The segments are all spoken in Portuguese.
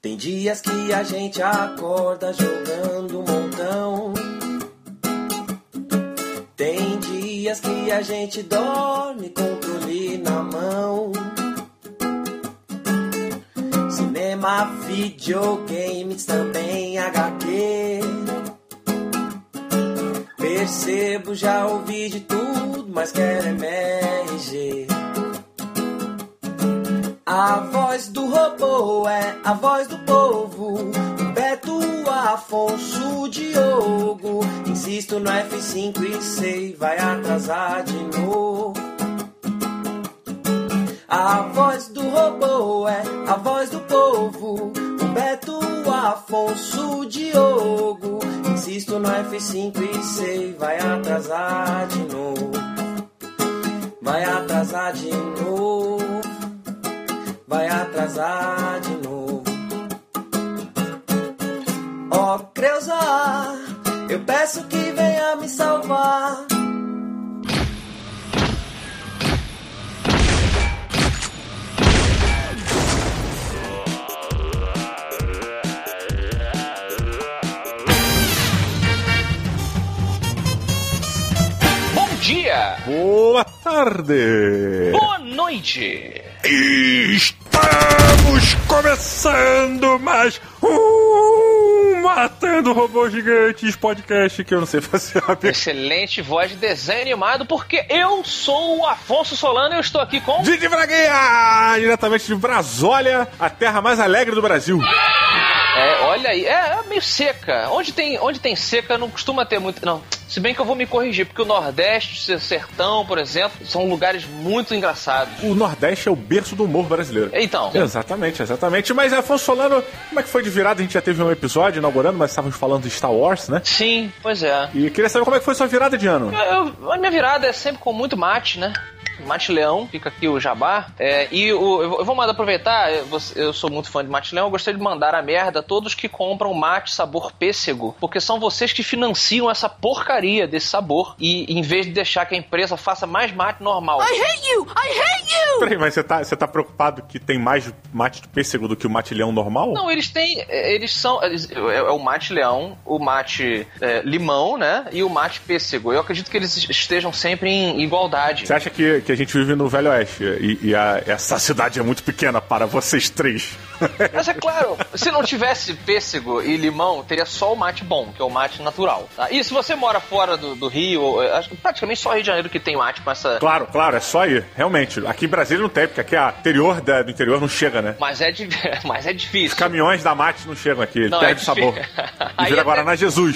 Tem dias que a gente acorda jogando um montão. Tem dias que a gente dorme com o controle na mão. Cinema, videogames, também HQ. Percebo, já ouvi de tudo, mas quero MRG. A voz do robô é a voz do povo. Beto, Afonso, Diogo. Insisto no F5 e sei, vai atrasar de novo. A voz do robô é a voz do povo. Beto, Afonso, Diogo. Insisto no F5 e sei, vai atrasar de novo. Vai atrasar de novo atrasar de novo. Ó oh, Creuza, eu peço que venha me salvar. Bom dia! Boa tarde! Boa noite! Estamos começando mais um Matando Robôs Gigantes podcast que eu não sei fazer Excelente voz de desenho animado, porque eu sou o Afonso Solano e eu estou aqui com. Didi Braguinha! Diretamente de Brasólia, a terra mais alegre do Brasil. É, olha aí, é, é, meio seca. Onde tem, onde tem seca não costuma ter muito. Não. Se bem que eu vou me corrigir, porque o Nordeste, o Sertão, por exemplo, são lugares muito engraçados. O Nordeste é o berço do humor brasileiro. Então. Exatamente, exatamente. Mas Afonso Solano, como é que foi de virada? A gente já teve um episódio inaugurando, mas estávamos falando de Star Wars, né? Sim, pois é. E queria saber como é que foi sua virada de ano. Eu, eu, a minha virada é sempre com muito mate, né? Mate Leão, fica aqui o jabá. É, e o, eu vou mandar aproveitar, eu sou muito fã de Mate Leão, eu gostaria de mandar a merda a todos que compram mate sabor pêssego, porque são vocês que financiam essa porcaria desse sabor. E em vez de deixar que a empresa faça mais mate normal. I hate you! I hate you! Peraí, mas você tá, você tá preocupado que tem mais mate de pêssego do que o mate leão normal? Não, eles têm. Eles são. Eles, é, é o mate leão, o mate é, limão, né? E o mate pêssego. Eu acredito que eles estejam sempre em igualdade. Você acha que, que a gente vive no Velho Oeste e, e a, essa cidade é muito pequena para vocês três? Mas é claro, se não tivesse pêssego e limão, teria só o mate bom, que é o mate natural. Tá? E se você mora fora do, do Rio, praticamente só Rio de Janeiro que tem mate com essa. Claro, claro, é só aí, realmente. Aqui em Brasília não tem, porque aqui a interior da, do interior não chega, né? Mas é, de, mas é difícil. Os caminhões da mate não chegam aqui, não, perde é sabor. E vira agora na Jesus.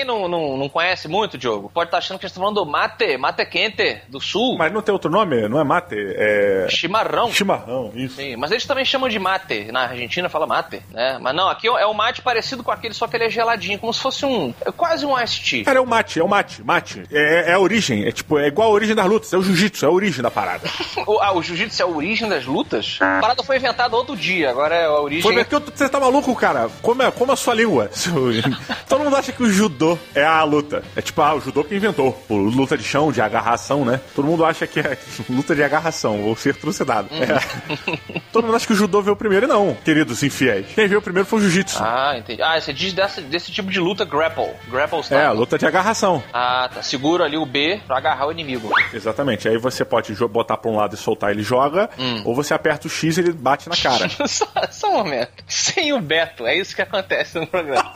Quem não, não, não conhece muito, Diogo, pode estar achando que a gente está falando do mate, mate quente, do sul. Mas não tem outro nome? Não é mate? É. Chimarrão. Chimarrão, isso. Sim, mas eles também chamam de mate. Na Argentina fala mate, né? Mas não, aqui é um mate parecido com aquele, só que ele é geladinho, como se fosse um. É quase um iced tea. Cara, é o mate, é o mate, mate. É, é a origem, é tipo, é igual a origem das lutas, é o jiu-jitsu, é a origem da parada. o, ah, o jiu-jitsu é a origem das lutas? A parada foi inventada outro dia, agora é a origem. Foi porque você tá maluco, cara. Como, é, como a sua língua. Todo mundo acha que o judô é a luta. É tipo, ah, o judô que inventou. O luta de chão, de agarração, né? Todo mundo acha que é luta de agarração, ou ser trucidado. Uhum. É. Todo mundo acha que o judô veio primeiro, e não, queridos infiéis. Quem veio primeiro foi o jiu-jitsu. Ah, entendi. Ah, você diz desse, desse tipo de luta grapple. Grapple style. É, luta de agarração. Ah, tá. Segura ali o B pra agarrar o inimigo. Exatamente. Aí você pode botar pra um lado e soltar, ele joga, hum. ou você aperta o X e ele bate na cara. só, só um momento. Sem o Beto, é isso que acontece no programa.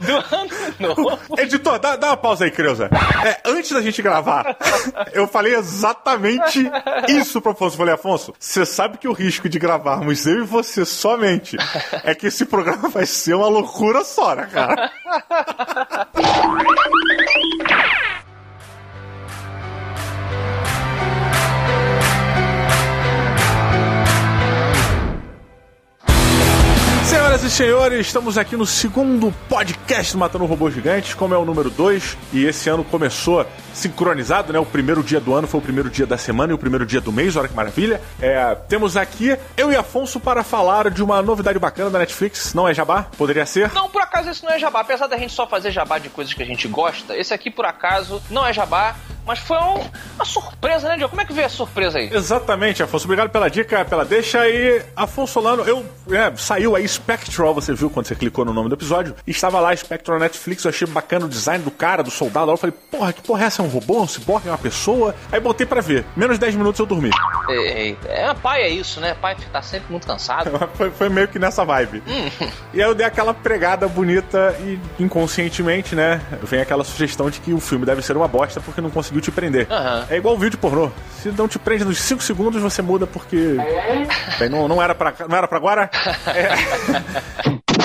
Do ano novo. Editor, dá, dá uma pausa aí, Creuza. É, antes da gente gravar, eu falei exatamente isso pro Afonso. Eu falei, Afonso, você sabe que o risco de gravarmos eu e você somente é que esse programa vai ser uma loucura só, né, cara? E senhores, estamos aqui no segundo podcast do Matando Robôs Gigantes, como é o número 2, e esse ano começou sincronizado, né? O primeiro dia do ano foi o primeiro dia da semana e o primeiro dia do mês, olha que maravilha. É, temos aqui eu e Afonso para falar de uma novidade bacana da Netflix, não é jabá? Poderia ser? Não, por acaso esse não é jabá, apesar da gente só fazer jabá de coisas que a gente gosta, esse aqui por acaso não é jabá, Mas foi um, uma surpresa, né, Diogo? Como é que veio a surpresa aí? Exatamente, Afonso. Obrigado pela dica, pela deixa aí. Afonso Solano, eu. É, saiu aí Spectral, você viu quando você clicou no nome do episódio. Estava lá Spectral Netflix, eu achei bacana o design do cara, do soldado. Eu falei, porra, que porra é essa? É um robô, um ciborgue, é uma pessoa? Aí botei pra ver. Menos 10 minutos eu dormi. É, é, é, pai é isso, né? Pai tá sempre muito cansado. foi, foi meio que nessa vibe. Hum. E aí eu dei aquela pregada bonita e inconscientemente, né? Vem aquela sugestão de que o filme deve ser uma bosta porque não conseguiu te prender. Aham. É igual vídeo pornô. Se não te prende nos 5 segundos, você muda porque. Bem, não, não, era pra, não era pra agora? É.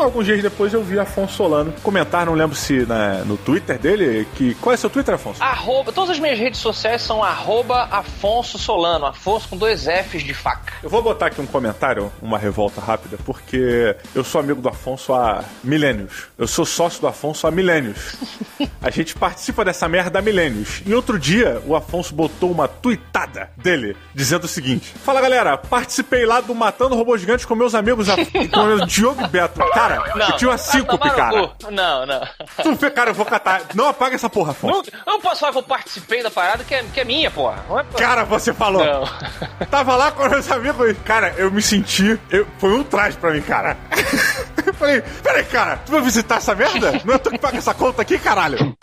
Um- alguns dias depois eu vi Afonso Solano comentar, não lembro se na- no Twitter dele, que. Qual é seu Twitter, Afonso? Arroba, todas as minhas redes sociais são arroba Afonso Solano, Afonso com dois Fs de faca. Eu vou botar aqui um comentário, uma revolta rápida, porque eu sou amigo do Afonso há milênios. Eu sou sócio do Afonso há milênios. A gente participa dessa merda há milênios. E outro dia, o Afonso botou uma tuitada dele, dizendo o seguinte: Fala galera, participei lá do Matando Robôs Gigantes com meus amigos, com o Diogo e Beto. Cara, eu tinha uma síncope, cara. Não, não. Tu vê, cara, eu vou catar. Não apaga essa porra, Não, Afonso. eu não posso falar que eu participei da parada que é, que é minha, porra. Não é. Cara, você falou. Não. Tava lá com meus amigos. Cara, eu me senti. eu- foi um traje pra mim, cara. Eu falei, peraí, cara, tu vai visitar essa merda? Não é tu que paga essa conta aqui, caralho?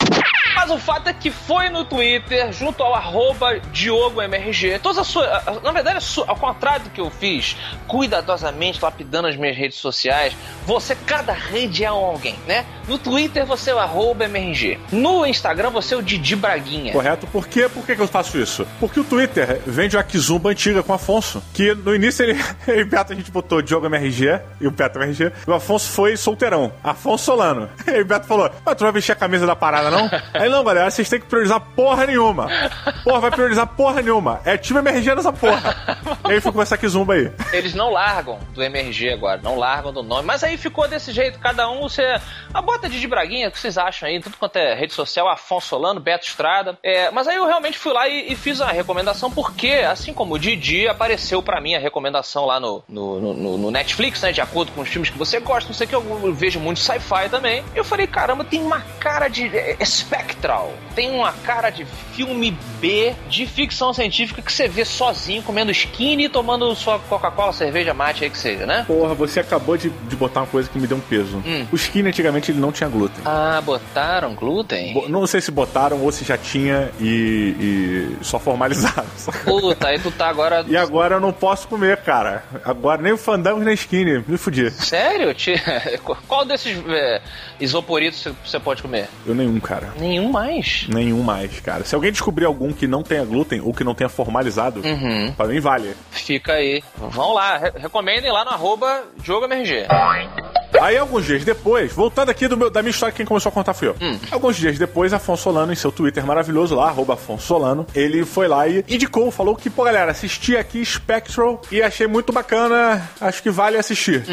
Mas o fato é que foi no Twitter, junto ao arroba DiogoMRG. Todas as suas. a- a- Na verdade, a ao contrário do que eu fiz, cuidadosamente lapidando as minhas redes sociais, você, cada rede é alguém, né? No Twitter você é o arroba MRG. No Instagram você é o Didi Braguinha. Correto? Por quê? Por que, que eu faço isso? Porque o Twitter vende uma Kizumba antiga com o Afonso. Que no início ele, ele e o Beto a gente botou Diogo MRG e o Beto MRG. E o Afonso foi solteirão. Afonso Solano. E o Beto falou: Mas tu não vai vestir a camisa da parada, não? Aí não, galera, vocês têm que priorizar porra nenhuma. Porra, vai priorizar porra nenhuma. É time MRG nessa porra. E aí ficou essa Kizumba aí. Eles não largam do MRG agora, não largam do nome. Mas aí ficou desse jeito, cada um você. A bota de Braguinha, o que vocês acham aí? Tudo quanto é rede social, Afonso Solano, Beto Estrada. É, mas aí eu realmente fui lá e, e fiz a recomendação, porque, assim como o Didi, apareceu pra mim a recomendação lá no, no, no- no Netflix, né? De acordo com os filmes que você gosta, não sei o que, eu vejo muito sci-fi também. Eu falei, caramba, tem uma cara de. É, é Spectral. Tem uma cara de filme B de ficção científica que você vê sozinho, comendo skinny e tomando sua Coca-Cola, cerveja, mate aí que seja, né? Porra, você acabou de, de botar uma coisa que me deu um peso. Hum. O skinny antigamente ele não tinha glúten. Ah, botaram glúten? Bo- Não sei se botaram ou se já tinha e, e só formalizaram. Puta, aí tu tá agora. E agora eu não posso comer, cara. Agora nem o fandango nem skinny. Me fudi. Sério? Qual desses é, isoporitos você pode comer? Eu nenhum, cara. Nenhum mais. Nenhum mais, cara. Se alguém descobrir algum que não tenha glúten ou que não tenha formalizado, Uhum. pra mim vale. Fica aí. Vão lá, re- recomendem lá no arroba DiogoMRG. Aí, alguns dias depois, voltando aqui do meu- da minha história, quem começou a contar fui eu. Hum. Alguns dias depois, Afonso Solano, em seu Twitter maravilhoso lá, arroba Afonso Solano, ele foi lá e indicou, falou que, pô, galera, assisti aqui Spectral e achei muito bacana, acho que vale assistir.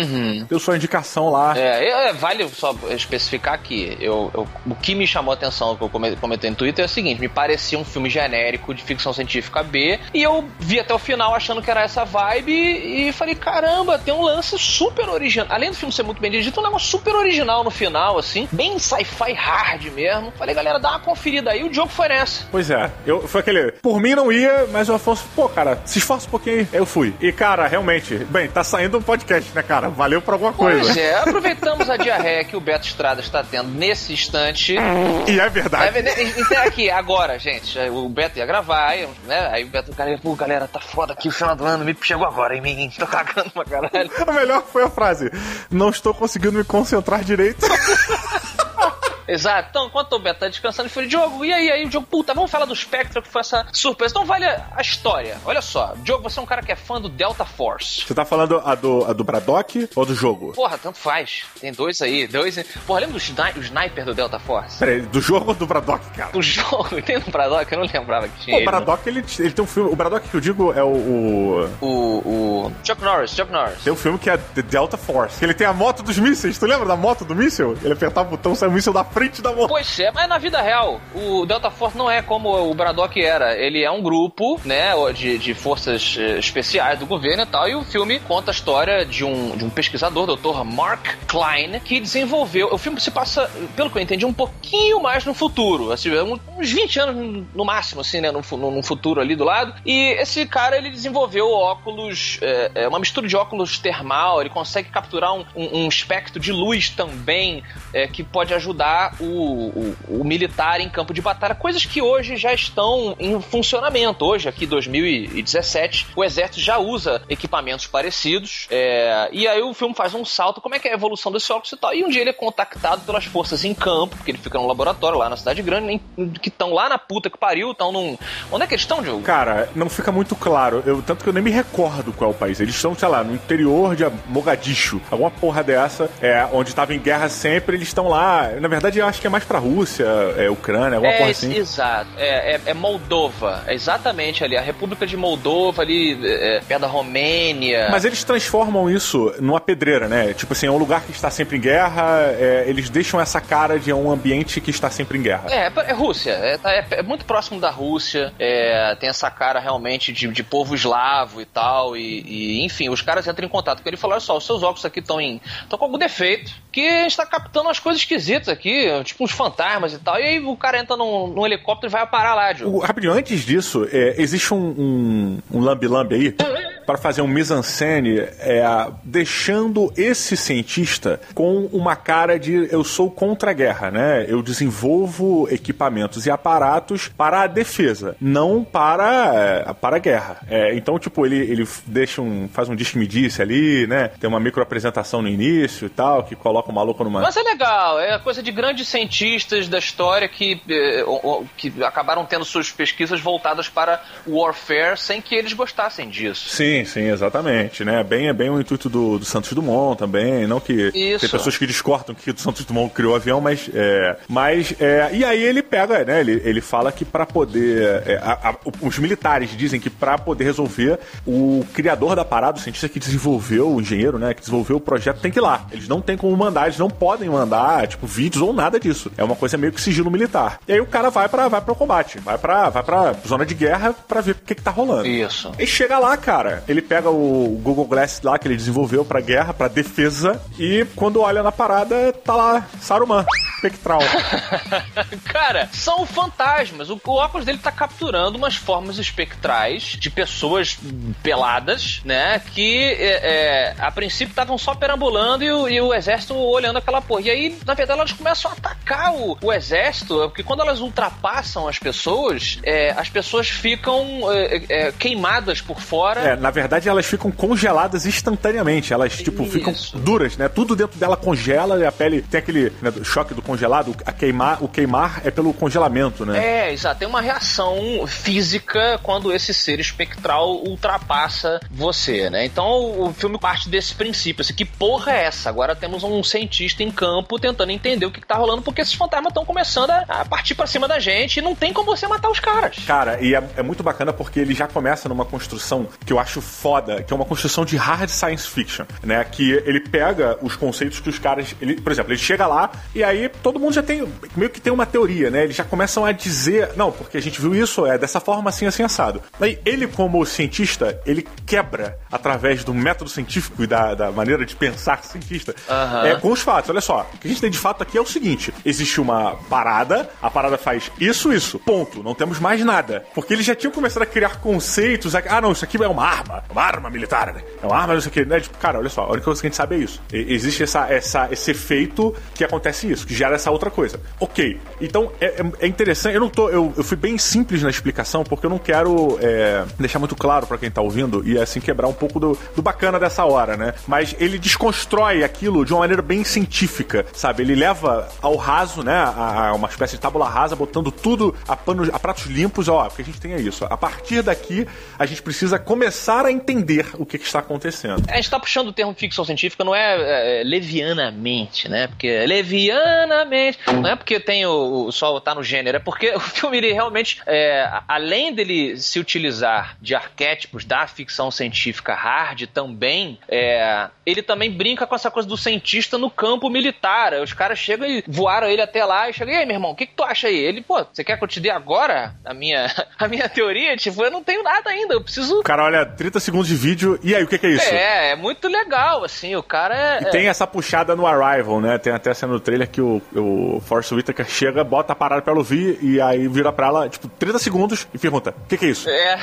Deu sua indicação lá. Uhum. É, é, vale só especificar aqui. Eu, eu- o que me chamou a atenção que eu come- comentei no Twitter é o seguinte: me parecia um filme genérico de ficção científica B. E eu vi até o final achando que era essa vibe. E falei: caramba, tem um lance super original. Além do filme ser muito bem dirigido, tem um negócio super original no final, assim. Bem sci-fi hard mesmo. Falei, galera, dá uma conferida aí. O jogo foi nessa. Pois é, eu, foi aquele. Por mim não ia, mas o Afonso, pô, cara, se esforça um pouquinho aí. Eu fui. E, cara, realmente, bem, tá saindo um podcast, né, cara? Valeu por alguma Pois coisa. é, aproveitamos a diarreia que o Beto Estrada está tendo nesse instante. E é É, verdade. então é aqui, agora, gente. O Beto ia gravar, né? Aí o Beto, galera, pô, galera, tá foda aqui o final do ano, me chegou agora em mim, tô cagando pra caralho. A melhor foi a frase: Não estou conseguindo me concentrar direito. Exato. Então, enquanto o Beto tá descansando, eu falei, Diogo, e aí? Aí o Diogo, puta, vamos falar do Spectre, que foi essa surpresa. Então vale a história. Olha só, Diogo, você é um cara que é fã do Delta Force. Você tá falando a do, a do Braddock ou do jogo? Porra, tanto faz. Tem dois aí, dois. Porra, lembra do sni- sniper do Delta Force? Peraí, do jogo ou do Braddock, cara? O jogo, tem no Braddock? Eu não lembrava que tinha Pô, o? Braddock, ele, ele tem um filme. O Braddock que eu digo é o. o- O, o Chuck Norris, Chuck Norris. tem um filme que é The Delta Force. Ele tem a moto dos mísseis. Tu lembra da moto do míssil? Ele apertava o botão, sai o míssil da frente da. Pois é, mas na vida real, o Delta Force não é como o Braddock era. Ele é um grupo, né, de, de forças eh, especiais do governo e tal, e o filme conta a história de um, de um pesquisador, Dr. Mark Klein, que desenvolveu. O filme se passa, pelo que eu entendi, um pouquinho mais no futuro, assim, uns 20 anos no máximo, assim, né, no futuro ali do lado. E esse cara, ele desenvolveu óculos, é uma mistura de óculos termal, ele consegue capturar um, um, um espectro de luz também, é, que pode ajudar o, o, o, militar em campo de batalha, coisas que hoje já estão em funcionamento. Hoje, aqui 2017, o exército já usa equipamentos parecidos, é, e aí o filme faz um salto, como é que é a evolução desse óculos e tal, e um dia ele é contactado pelas forças em campo, porque ele fica num laboratório lá na cidade grande, que estão lá na puta que pariu, estão num... Onde é que eles estão, Diogo? Cara, não fica muito claro, eu, tanto que eu nem me recordo qual é país. Eles estão, sei lá, no interior de Mogadishu, alguma porra dessa, é, onde estava em guerra sempre, eles estão lá. Na verdade, eu acho que é mais pra Rússia, é, Ucrânia, alguma é, porra assim. Exato, é, é, é, Moldova, é exatamente ali, a República de Moldova, ali, é, perto da Romênia. Mas eles transformam isso numa pedreira, né? Tipo assim, é um lugar que está sempre em guerra, é, eles deixam essa cara de um ambiente que está sempre em guerra. É, é Rússia, é, tá, é, muito próximo da Rússia, tem essa cara realmente de, de povo eslavo e tal, e, e, enfim, os caras entram em contato com ele e falam, olha só, os seus óculos aqui estão em. estão com algum defeito, que a gente tá captando umas coisas esquisitas aqui, tipo uns fantasmas e tal, e aí o cara entra num, num helicóptero e vai parar lá, Diogo. Rapidinho, antes disso, é, existe um, um, um lambi-lambi aí para fazer um mise-en-scène é, deixando esse cientista com uma cara de eu sou contra a guerra, né? Eu desenvolvo equipamentos e aparatos para a defesa, não para, é, para a guerra. É, então, tipo, ele, ele deixa um, faz um disque me disse ali, né? Tem uma micro apresentação no início e tal, que coloca o maluco numa. Mas é legal, é coisa de grandes cientistas da história que, é, que acabaram tendo suas pesquisas voltadas para warfare sem que eles gostassem disso. Sim, sim, exatamente, né? Bem, é bem o intuito do, do Santos Dumont também, não que Isso. tem pessoas que discordam que o Santos Dumont criou o avião, mas é, mas é, e aí ele pega, né? Ele, ele fala que para poder é, a, a, os militares dizem que para poder resolver o criador da parada, o cientista que desenvolveu, o engenheiro, né, que desenvolveu o projeto tem que ir lá. Eles não têm como mandar, eles não podem mandar, tipo, vídeos ou nada disso. É uma coisa meio que sigilo militar. E aí o cara vai para vai para combate, vai para vai para zona de guerra para ver o que que tá rolando. Isso. E chega lá, cara, ele pega o Google Glass lá que ele desenvolveu para guerra, para defesa e quando olha na parada tá lá Saruman espectral. cara, são fantasmas. O, o óculos dele tá capturando umas formas espectrais de pessoas peladas, né? Que é, é, a princípio estavam só perambulando e o, e o, exército olhando aquela porra. E aí, na verdade, elas começam a atacar o, o exército, porque quando elas ultrapassam as pessoas, é, as pessoas ficam é, é, queimadas por fora. É, na verdade, elas ficam congeladas instantaneamente. Elas, tipo, Isso. ficam duras, né? Tudo dentro dela congela e a pele tem aquele né, choque do congelado. A queimar, o queimar é pelo congelamento, né? É, exato. Tem uma reação física quando esse ser espectral ultrapassa você, né? Então o filme parte desse princípio, assim, que porra é essa? Agora temos um cientista em campo tentando entender o que, que tá rolando, porque esses fantasmas estão começando a, a partir para cima da gente e não tem como você matar os caras. Cara, e é, é, muito bacana porque ele já começa numa construção que eu acho foda, que é uma construção de hard science fiction, né? Que ele pega os conceitos que os caras. Ele, por exemplo, ele chega lá e aí todo mundo já tem. meio que tem uma teoria, né? Eles já começam a dizer, não, porque a gente viu isso, é dessa forma assim, assim, assado. Aí ele, como cientista, ele quebra através do método científico e da, da maneira de pensar cientista uhum. é, com os fatos. Olha só, o que a gente tem de fato aqui é o seguinte: existe uma parada, a parada faz isso, isso, ponto. Não temos mais nada. Porque eles já tinham começado a criar conceitos. Ah, não, isso aqui é uma arma, uma arma militar, né? É uma arma, não sei o que. Né? Tipo, cara, olha só, a única coisa que a gente sabe é isso. E, existe essa, essa, esse efeito que acontece isso, que gera essa outra coisa. Ok. Então é, é, é interessante. Eu não tô. Eu, eu fui bem simples na explicação, porque eu não quero é, deixar muito claro para quem tá ouvindo e assim quebrar um pouco do, do bacana dessa hora, né? Mas ele desconstrói aquilo de uma maneira bem científica, sabe? Ele leva ao raso, né? A, a uma espécie de tábula rasa, botando tudo a, a pratos limpos, ó, porque a gente tem é isso. A partir daqui, a gente precisa começar a entender o que, que está acontecendo. A gente está puxando o termo ficção científica, não é, é, levianamente, né? Porque leviana eternamente. Não é porque tem o, o sol tá no gênero, é porque o filme ele realmente, é, além dele se utilizar de arquétipos da ficção científica hard, também é, ele também brinca com essa coisa do cientista no campo militar. Os caras chegam e voaram ele até lá e chegam, e aí, meu irmão, o que, que tu acha aí? Ele, pô, você quer que eu te dê agora a minha, a minha teoria? Tipo, eu não tenho nada ainda, eu preciso. Cara olha 30 segundos de vídeo, e aí, o que, que é isso? É, é muito legal, assim, o cara é. E tem essa puxada no Arrival, né? Tem até cena no trailer que o, o Force Whitaker chega, bota a parada pra ela ouvir, e aí vira pra ela, tipo, 30 segundos e pergunta: o que, que é isso? É.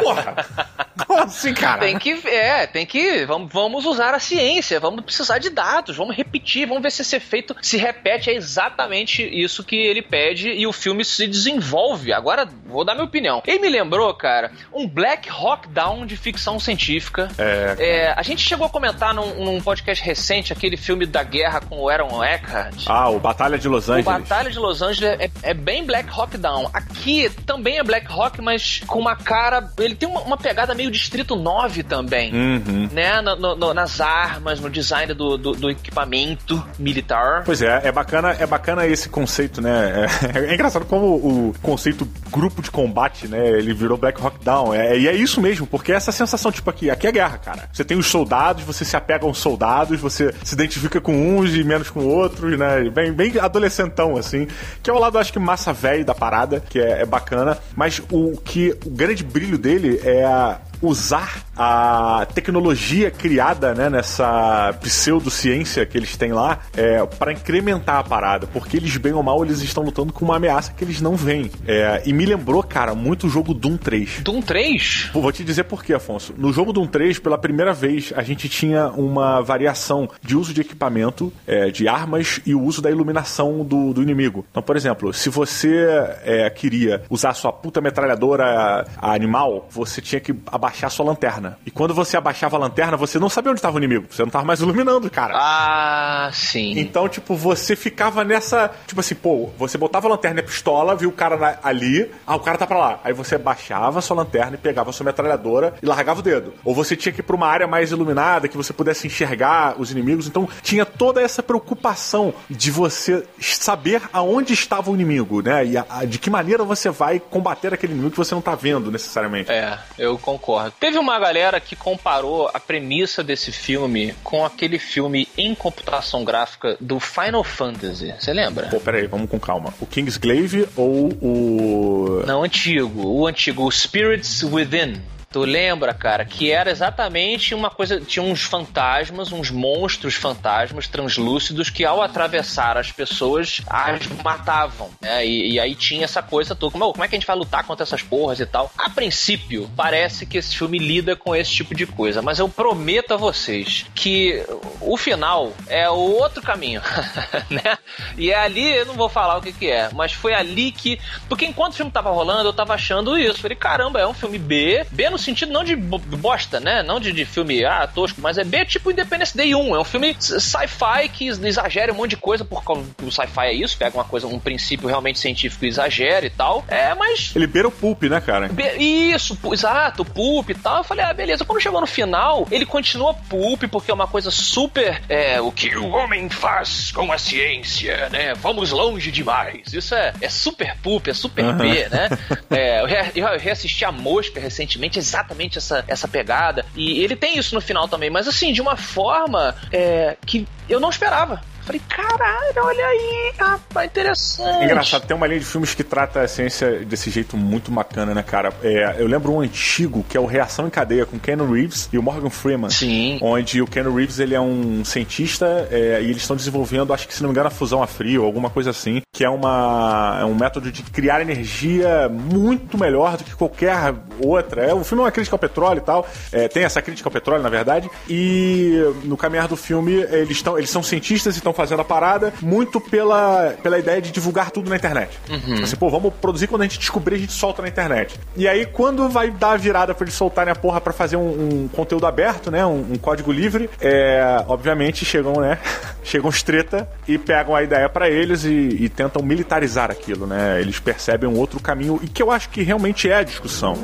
Porra! Como assim, cara? Tem que, é, tem que, vamos, vamos usar a ciência, vamos precisar de dados, vamos repetir, vamos ver se esse efeito se repete, é exatamente isso que ele pede e o filme se desenvolve. Agora, vou dar minha opinião. Ele me lembrou, cara, um Black Hawk Down de ficção científica. É. É, a gente chegou a comentar num, num podcast recente aquele filme da guerra com o Aaron Eckhart. Ah, o Batalha de Los O Angeles. Batalha de Los Angeles é, é bem Black Hawk Down. Aqui também é Black Hawk, mas com uma cara. Ele tem uma, uma pegada meio Distrito 9 também. Uhum. Né? No- no- no- nas armas, no design do, do, do equipamento militar. Pois é, é bacana, é bacana esse conceito, né? É, é engraçado como o conceito grupo de combate, né? Ele virou Black Hawk Down. É, e é isso mesmo, porque é essa sensação, tipo, aqui, aqui é guerra, cara. Você tem os soldados, você se apega aos soldados, você se identifica com uns e menos com outros, né? Bem, bem adolescentão, assim. Que é o lado, acho que, massa velho da parada, que é, é bacana. Mas o que o grande brilho dele é a usar a tecnologia criada né, nessa pseudociência que eles têm lá é, para incrementar a parada, porque eles, bem ou mal, eles estão lutando com uma ameaça que eles não veem. É, e me lembrou, cara, muito o jogo Doom 3. Doom 3? Pô, Vou te dizer por quê, Afonso. No jogo Doom 3, pela primeira vez, a gente tinha uma variação de uso de equipamento, é, de armas e o uso da iluminação do, do inimigo. Então, por exemplo, se você é, queria usar sua puta metralhadora animal, você tinha que abaixar sua lanterna. E quando você abaixava a lanterna, você não sabia onde estava o inimigo. Você não estava mais iluminando, cara. Ah, sim. Então, tipo, você ficava nessa. Tipo assim, pô, você botava a lanterna e a pistola, viu o cara na- ali, ah, o cara tá pra lá. Aí você baixava a sua lanterna e pegava a sua metralhadora e largava o dedo. Ou você tinha que ir pra uma área mais iluminada, que você pudesse enxergar os inimigos. Então, tinha toda essa preocupação de você saber aonde estava o inimigo, né? E a- a- de que maneira você vai combater aquele inimigo que você não tá vendo necessariamente. É, eu concordo. Teve uma galera que comparou a premissa desse filme com aquele filme em computação gráfica do Final Fantasy. Você lembra? Pô, peraí, vamos com calma. O Kingsglaive ou o. Não, antigo. O antigo, o Spirits Within. Tu lembra, cara, que era exatamente uma coisa. Tinha uns fantasmas, uns monstros fantasmas translúcidos que, ao atravessar as pessoas, as matavam. Né? E, e aí tinha essa coisa toda. Como, é que a gente vai lutar contra essas porras e tal? A princípio, parece que esse filme lida com esse tipo de coisa. Mas eu prometo a vocês que o final é o outro caminho. né? E é ali, eu não vou falar o que, que é, mas foi ali que. Porque enquanto o filme tava rolando, eu tava achando isso. Falei, caramba, é um filme B. B no sentido não de bo- bosta, né? Não de, de filme, ah, tosco, mas é B tipo Independence Day 1. É um filme sci-fi que exagera um monte de coisa, por causa que o sci-fi é isso, pega uma coisa, um princípio realmente científico e exagera e tal. É, mas Ele beira o pulp, né, cara? Be- Isso, exato, pulp e tal. Eu falei, ah, beleza. Quando chegou no final, ele continua pulp, porque é uma coisa super. É, o que o homem faz com a ciência, né? Vamos longe demais. Isso é, é super pulp, é super B, né? É, eu, re- eu reassisti a Mosca recentemente, exatamente essa, essa pegada. E ele tem isso no final também, mas assim, de uma forma é, que eu não esperava. Falei, caralho, olha aí, rapaz, interessante. Engraçado, tem uma linha de filmes que trata a ciência desse jeito muito bacana, né, cara? É, eu lembro um antigo que é o Reação em Cadeia com Keanu Reeves e o Morgan Freeman. Sim. Onde o Keanu Reeves ele é um cientista é, e eles estão desenvolvendo, acho que se não me engano, a fusão a frio, alguma coisa assim, que é, uma, é um método de criar energia muito melhor do que qualquer outra. É, o filme é uma crítica ao petróleo e tal, é, tem essa crítica ao petróleo, na verdade, e no caminhar do filme eles, tão, eles são cientistas e estão fazendo a parada muito pela, pela ideia de divulgar tudo na internet. Tipo Assim, pô, vamos produzir quando a gente descobrir, a gente solta na internet. E aí, quando vai dar a virada pra eles soltarem a porra pra fazer um, um conteúdo aberto, né? Um, um código livre, é, obviamente chegam, né? chegam os treta e pegam a ideia pra eles e, e tentam militarizar aquilo, né? Eles percebem um outro caminho e que eu acho que realmente é a discussão.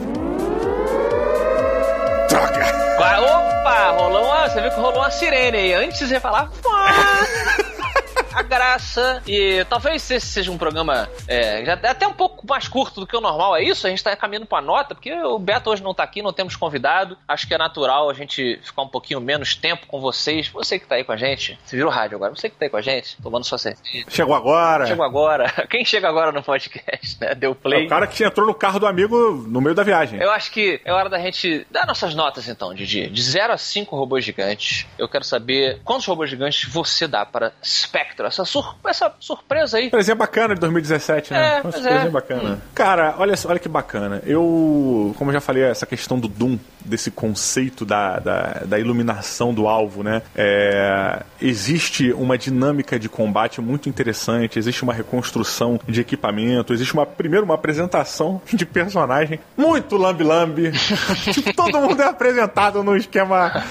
Droga! Opa, rolou uma, você viu que rolou uma sirene aí. Antes você falar. A graça. E talvez esse seja um programa é, já até um pouco mais curto do que o normal. É isso? A gente tá caminhando pra nota, porque o Beto hoje não tá aqui, não temos convidado. Acho que é natural a gente ficar um pouquinho menos tempo com vocês. Você que tá aí com a gente. Você virou rádio agora. Você que tá aí com a gente, tomando sua cerveja. Chegou agora. Chegou agora. Quem chega agora no podcast, né? Deu play. É o cara que entrou no carro do amigo no meio da viagem. Eu acho que é hora da gente dar nossas notas então, Didi. De 0 a 5 robôs gigantes. Eu quero saber quantos robôs gigantes você dá para Spectre. Essa, sur essa surpresa aí. Presença bacana de 2017, né? É, surpresa é. bacana. Cara, olha, olha que bacana. Eu, como eu já falei, essa questão do Doom, desse conceito da, da, da iluminação do alvo, né? É, existe uma dinâmica de combate muito interessante, existe uma reconstrução de equipamento, existe uma, primeiro, uma apresentação de personagem muito lambi-lambi. tipo, todo mundo é apresentado num esquema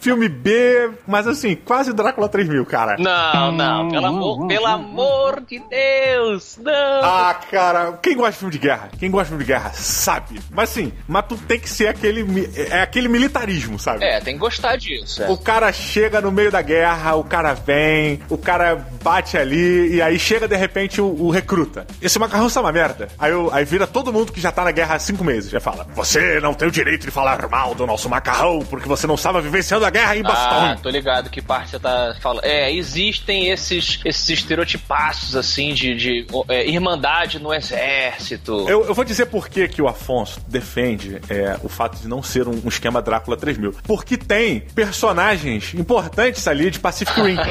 filme B, mas assim, quase Drácula 3000, cara. Não, não, pelo amor, pelo amor de Deus, não. Ah, cara, quem gosta de filme de guerra? Quem gosta de filme de guerra sabe. Mas sim, mas tu tem que ser aquele. É aquele militarismo, sabe? É, tem que gostar disso. é. O cara chega no meio da guerra, o cara vem, o cara bate ali, e aí chega de repente o, o recruta. Esse macarrão está uma merda. Aí, o- aí vira todo mundo que já tá na guerra há cinco meses. Já fala: Você não tem o direito de falar mal do nosso macarrão, porque você não estava vivenciando a guerra em Ah, Boston. tô ligado que parte você tá falando. É, existem esses, esses estereotipaços, assim, de, de é, irmandade no exército. Eu, eu vou dizer por que, que o Afonso defende é, o fato de não ser um, um esquema Drácula 3000. Porque tem personagens importantes ali de Pacific Rim.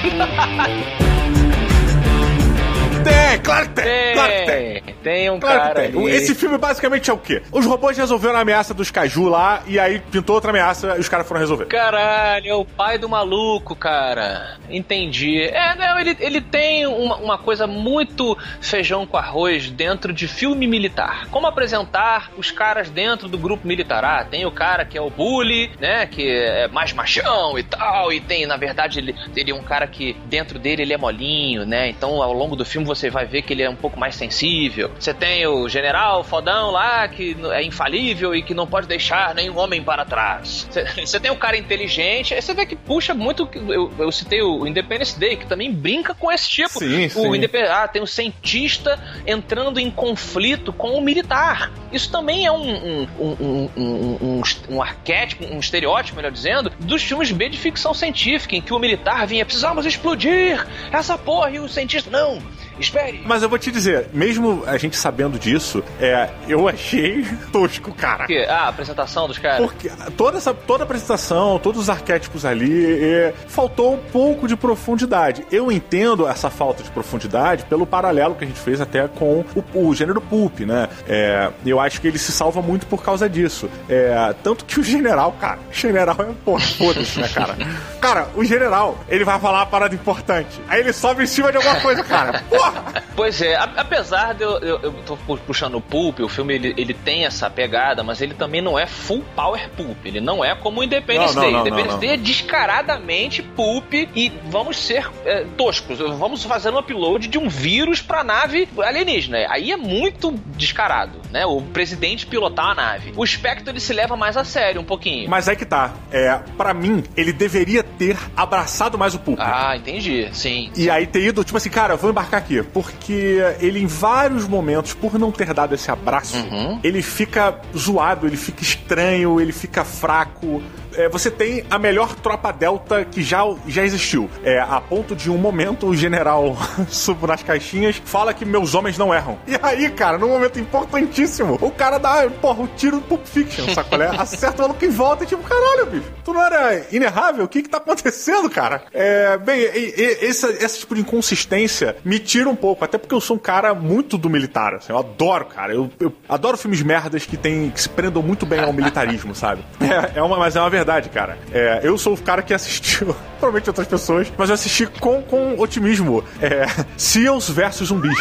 tem, claro que tem, Tem, claro que tem. tem um Claro que cara tem. ali. Esse filme basicamente é o quê? Os robôs resolveram a ameaça dos caju lá e aí pintou outra ameaça e os caras foram resolver. Caralho, é o pai do maluco, cara. Entendi. É, não, ele, ele tem uma, uma coisa muito feijão com arroz dentro de filme militar. Como apresentar os caras dentro do grupo militar? Ah, tem o cara que é o bully, né? Que é mais machão e tal. E tem, na verdade, ele, ele é um cara que dentro dele ele é molinho, né? Então ao longo do filme você vai ver que ele é um pouco mais sensível. Você tem o general fodão lá que é infalível e que não pode deixar nenhum homem para trás. Você- Você tem o cara inteligente, aí você vê que puxa muito. Eu, eu citei o Independence Day, que também brinca com esse tipo. Sim, o sim. Ah, tem o cientista entrando em conflito com o militar. Isso também é um, um, um, um, um, um, um arquétipo, um estereótipo, melhor dizendo, dos filmes B de ficção científica, em que o militar vinha, precisamos explodir essa porra, e o cientista, não, espere. Mas eu vou te dizer, mesmo a gente sabendo disso, é, eu achei tosco, cara. Que- Ah, a apresentação dos caras. Porque toda essa toda a apresentação, todos os arquétipos ali, é, faltou um pouco de profundidade. Eu entendo essa falta de profundidade pelo paralelo que a gente fez até com o, o gênero pulp, né? É, eu acho que ele se salva muito por causa disso. É, tanto que o general, cara, o general é porra, foda-se, né, cara? Cara, o general, ele vai falar uma parada importante. Aí ele sobe em cima de alguma coisa, cara. Porra! Pois é, a- apesar de eu, eu, eu tô pu- puxando o pulp, o filme ele, ele tem essa pegada, mas ele também não é full power pulp. Ele não é como o Independence Não, não, Day. não, Independence. Day é descaradamente pulp e vamos ser é, toscos. Vamos fazer um upload de um vírus pra nave alienígena. Aí é muito descarado, né? O presidente pilotar a nave. O Spectre ele se leva mais a sério um pouquinho. Mas aí que tá. É, para mim, ele deveria ter abraçado mais o pulp. Ah, entendi. Sim. E aí ter ido, tipo assim, cara, eu vou embarcar aqui. Porque ele, em vários momentos, por não ter dado esse abraço, Uhum. ele fica zoado, ele fica estranho, ele fica fraco. É, você tem a melhor tropa delta que já, já existiu. É, a ponto de um momento o general subo nas caixinhas fala que meus homens não erram. E aí, cara, num momento importantíssimo, o cara dá, porra, o tiro do Pulp Fiction, sacolé? Acerta o maluco em volta e tipo, caralho, bicho, tu não era inerrável? O que que tá acontecendo, cara? É, bem, e- e- esse, esse tipo de inconsistência me tira um pouco, até porque eu sou um cara muito do militar, assim, eu adoro, cara, eu, eu adoro filmes merdas que, tem, que se prendam muito bem ao militarismo, sabe? É, é uma, mas é uma verdade, cara. É, eu sou o cara que assistiu, provavelmente outras pessoas, mas eu assisti com, com otimismo, é, Seals versus zumbis.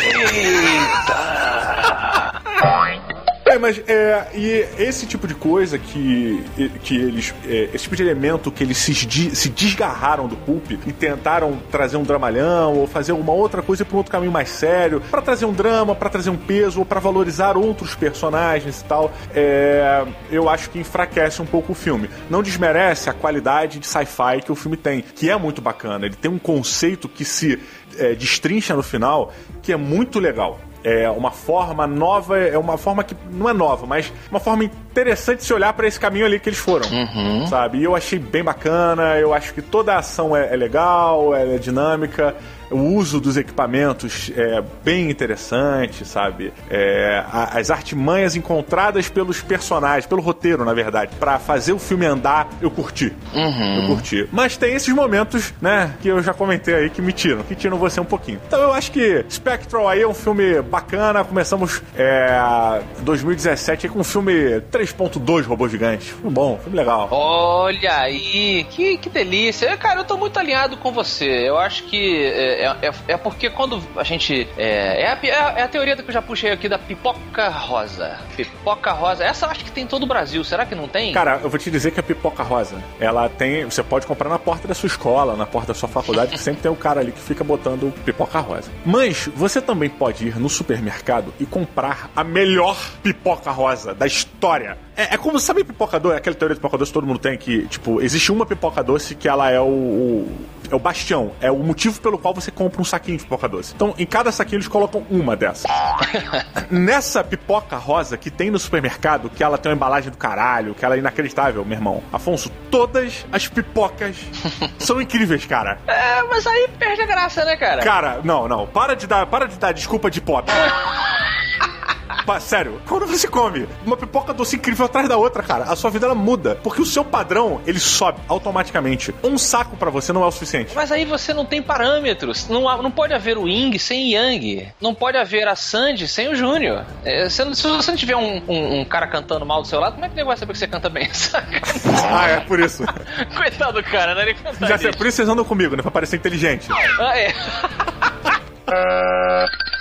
Bem, mas é, e esse tipo de coisa que, que eles. É, esse tipo de elemento que eles se, se desgarraram do pulp e tentaram trazer um dramalhão ou fazer alguma outra coisa para um outro caminho mais sério, para trazer um drama, para trazer um peso ou para valorizar outros personagens e tal, é, eu acho que enfraquece um pouco o filme. Não desmerece a qualidade de sci-fi que o filme tem, que é muito bacana. Ele tem um conceito que se é, destrincha no final que é muito legal é uma forma nova, é uma forma que não é nova, mas uma forma interessante de se olhar para esse caminho ali que eles foram, uhum. sabe? E eu achei bem bacana, eu acho que toda a ação é, é legal, é dinâmica o uso dos equipamentos é bem interessante, sabe? É, as artimanhas encontradas pelos personagens, pelo roteiro, na verdade, para fazer o filme andar, eu curti. Uhum. Eu curti. Mas tem esses momentos, né, que eu já comentei aí que me tiram, que tiram você um pouquinho. Então eu acho que Spectral aí é um filme bacana. Começamos é, 2017 aí com um filme 3.2 Robô Gigante. Filme bom, filme legal. Olha aí, que, que delícia. Cara, eu tô muito alinhado com você. Eu acho que é, é, é, é, porque quando a gente. É, é, a, é, é a teoria que eu já puxei aqui da pipoca rosa. Pipoca rosa. Essa acho que tem em todo o Brasil. Será que não tem? Cara, eu vou te dizer que a pipoca rosa, ela tem. Você pode comprar na porta da sua escola, na porta da sua faculdade, que sempre tem o um cara ali que fica botando pipoca rosa. Mas você também pode ir no supermercado e comprar a melhor pipoca rosa da história. É, é como, sabe pipoca doce? Aquela teoria de pipoca doce que todo mundo tem que, tipo, existe uma pipoca doce que ela é o, o é o bastião, é o motivo pelo qual você compra um saquinho de pipoca doce. Então, em cada saquinho eles colocam uma dessas. Nessa pipoca rosa que tem no supermercado, que ela tem uma embalagem do caralho, que ela é inacreditável, meu irmão. Afonso, todas as pipocas são incríveis, cara. É, mas aí perde a graça, né, cara? Cara, não, não. Para de dar, para de dar desculpa de pop. sério, quando você come uma pipoca doce incrível atrás da outra, cara, a sua vida ela muda. Porque o seu padrão, ele sobe automaticamente. Um saco para você não é o suficiente. Mas aí você não tem parâmetros. Não, não pode haver o Ying sem Yang. Não pode haver a Sandy sem o Júnior. É, se, se, você não tiver um, um, um, cara cantando mal do seu lado, como é que ele vai saber que você canta bem? ah, é por isso. Coitado do cara, né? Ele canta Já sei, por isso vocês andam comigo, né? Pra parecer inteligente. Ah, é.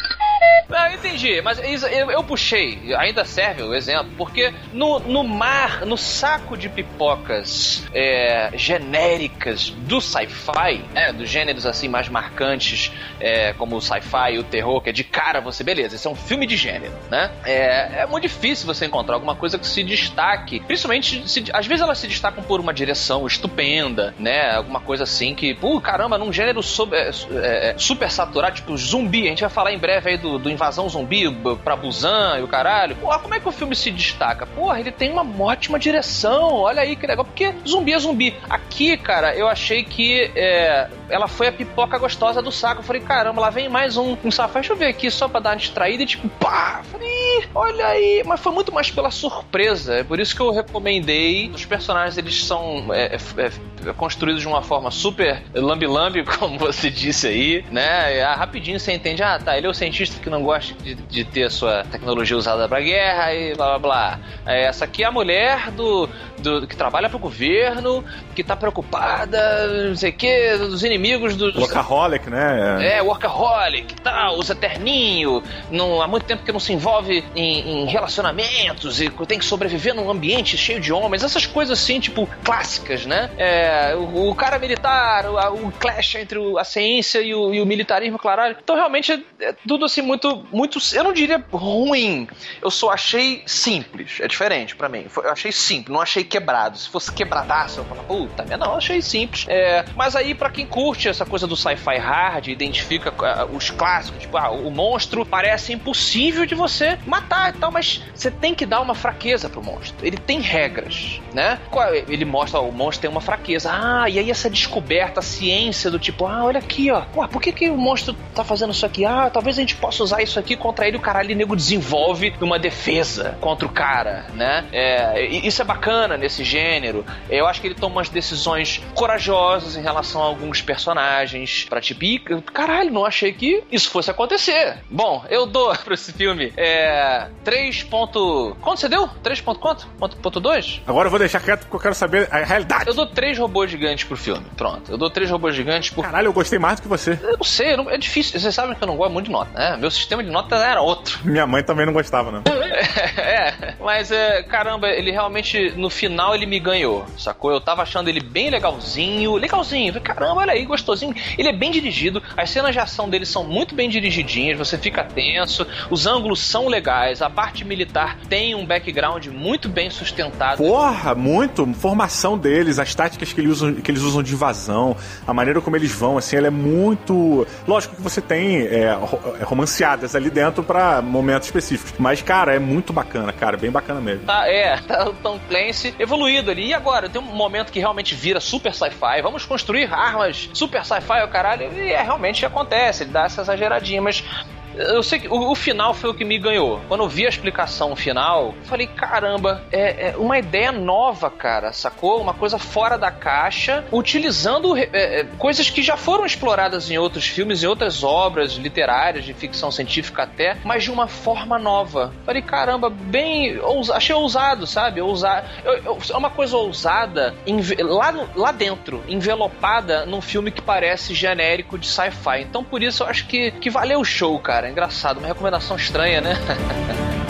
Não, eu entendi, mas eu, eu, puxei, ainda serve o exemplo, porque no, no mar, no saco de pipocas é, genéricas do sci-fi, né, dos gêneros assim mais marcantes, é, como o sci-fi e o terror, que é de cara você, beleza, esse é um filme de gênero, né? É, é muito difícil você encontrar alguma coisa que se destaque, principalmente, se, às vezes elas se destacam por uma direção estupenda, né? Alguma coisa assim que, pô, caramba, num gênero super, é, é, super saturado, tipo zumbi, a gente vai falar em breve aí do, do invasão zumbi pra Busan e o caralho. Porra, como é que o filme se destaca? Porra, ele tem uma ótima direção. Olha aí que legal. Porque zumbi é zumbi. Aqui, cara, eu achei que é, ela foi a pipoca gostosa do saco. Eu falei, caramba, lá vem mais um, um safado. Deixa eu ver aqui só pra dar uma distraída e tipo, pá! falei, olha aí. Mas foi muito mais pela surpresa. É por isso que eu recomendei. Os personagens, eles são é, é, é construídos de uma forma super lambi-lambi, como você disse aí, né? É, rapidinho você entende, ah, tá, ele é o cientista que não gosta de, de ter a sua tecnologia usada pra guerra e blá blá blá. É, essa aqui é a mulher do, do que trabalha pro governo, que tá preocupada, não sei o que, dos inimigos do. Workaholic, né? É, workaholic e tal, usa terninho, não, há muito tempo que não se envolve em, em relacionamentos e tem que sobreviver num ambiente cheio de homens, essas coisas assim, tipo, clássicas, né? É, o, o, cara militar, o, o clash entre a ciência e o, e o militarismo, claro. Então, realmente, é, é tudo assim muito muito, eu não diria ruim, eu só achei simples, é diferente para mim. Eu achei simples, não achei quebrado. Se fosse quebradaço, eu falava, puta, não, eu achei simples. É, mas aí, para quem curte essa coisa do sci-fi hard, identifica uh, os clássicos, tipo, ah, o monstro parece impossível de você matar e tal, mas você tem que dar uma fraqueza pro monstro. Ele tem regras, né? Ele mostra, ó, o monstro tem uma fraqueza. Ah, e aí essa descoberta, a ciência do tipo, ah, olha aqui, ó, Pô, por que, que o monstro tá fazendo isso aqui? Ah, talvez a gente possa usar isso aqui contra ele, o caralho, o nego desenvolve uma defesa contra o cara, né? É, isso é bacana nesse gênero. Eu acho que ele toma umas decisões corajosas em relação a alguns personagens. Pra tipo, caralho, não achei que isso fosse acontecer. Bom, eu dou pra esse filme é, 3. Ponto... Quanto você deu? 3. Ponto quanto? Ponto, ponto 2? Agora eu vou deixar quieto porque eu quero saber a realidade. Eu dou 3 robôs gigantes pro filme. Pronto. Eu dou 3 robôs gigantes por. Caralho, eu gostei mais do que você. Eu não sei, não- é difícil. Vocês sabem que eu não gosto muito de nota, né? Meu sistema de nota era outro. Minha mãe também não gostava, né? é, mas é, caramba, ele realmente, no final, ele me ganhou, sacou? Eu tava achando ele bem legalzinho, legalzinho, caramba, olha gostosinho. Ele é bem dirigido, as cenas de ação dele são muito bem dirigidinhas, você fica tenso, os ângulos são legais, a parte militar tem um background muito bem sustentado. Porra, muito. Formação deles, as táticas que eles usam, que eles usam de invasão, a maneira como eles vão, assim, ela é muito. Lógico que você tem é, é, romanceadas ali dentro pra momentos específicos. Mas, cara, é muito bacana, cara, bem bacana mesmo. Tá, é, tá o Tom Clancy evoluído ali. E agora? Tem um momento que realmente vira super sci-fi. Vamos construir armas super sci-fi, o caralho. E é, realmente acontece, ele dá essa exageradinha, mas. Eu sei que o, o final foi o que me ganhou. Quando eu vi a explicação final, eu falei: caramba, é, é uma ideia nova, cara, sacou? Uma coisa fora da caixa, utilizando é, é, coisas que já foram exploradas em outros filmes, em outras obras literárias, de ficção científica até, mas de uma forma nova. Falei: caramba, bem. ousa- achei ousado, sabe? Ousar. é uma coisa ousada lá, lá dentro, envelopada num filme que parece genérico de sci-fi. Então por isso eu acho que, que valeu o show, cara. É engraçado, uma recomendação estranha, né?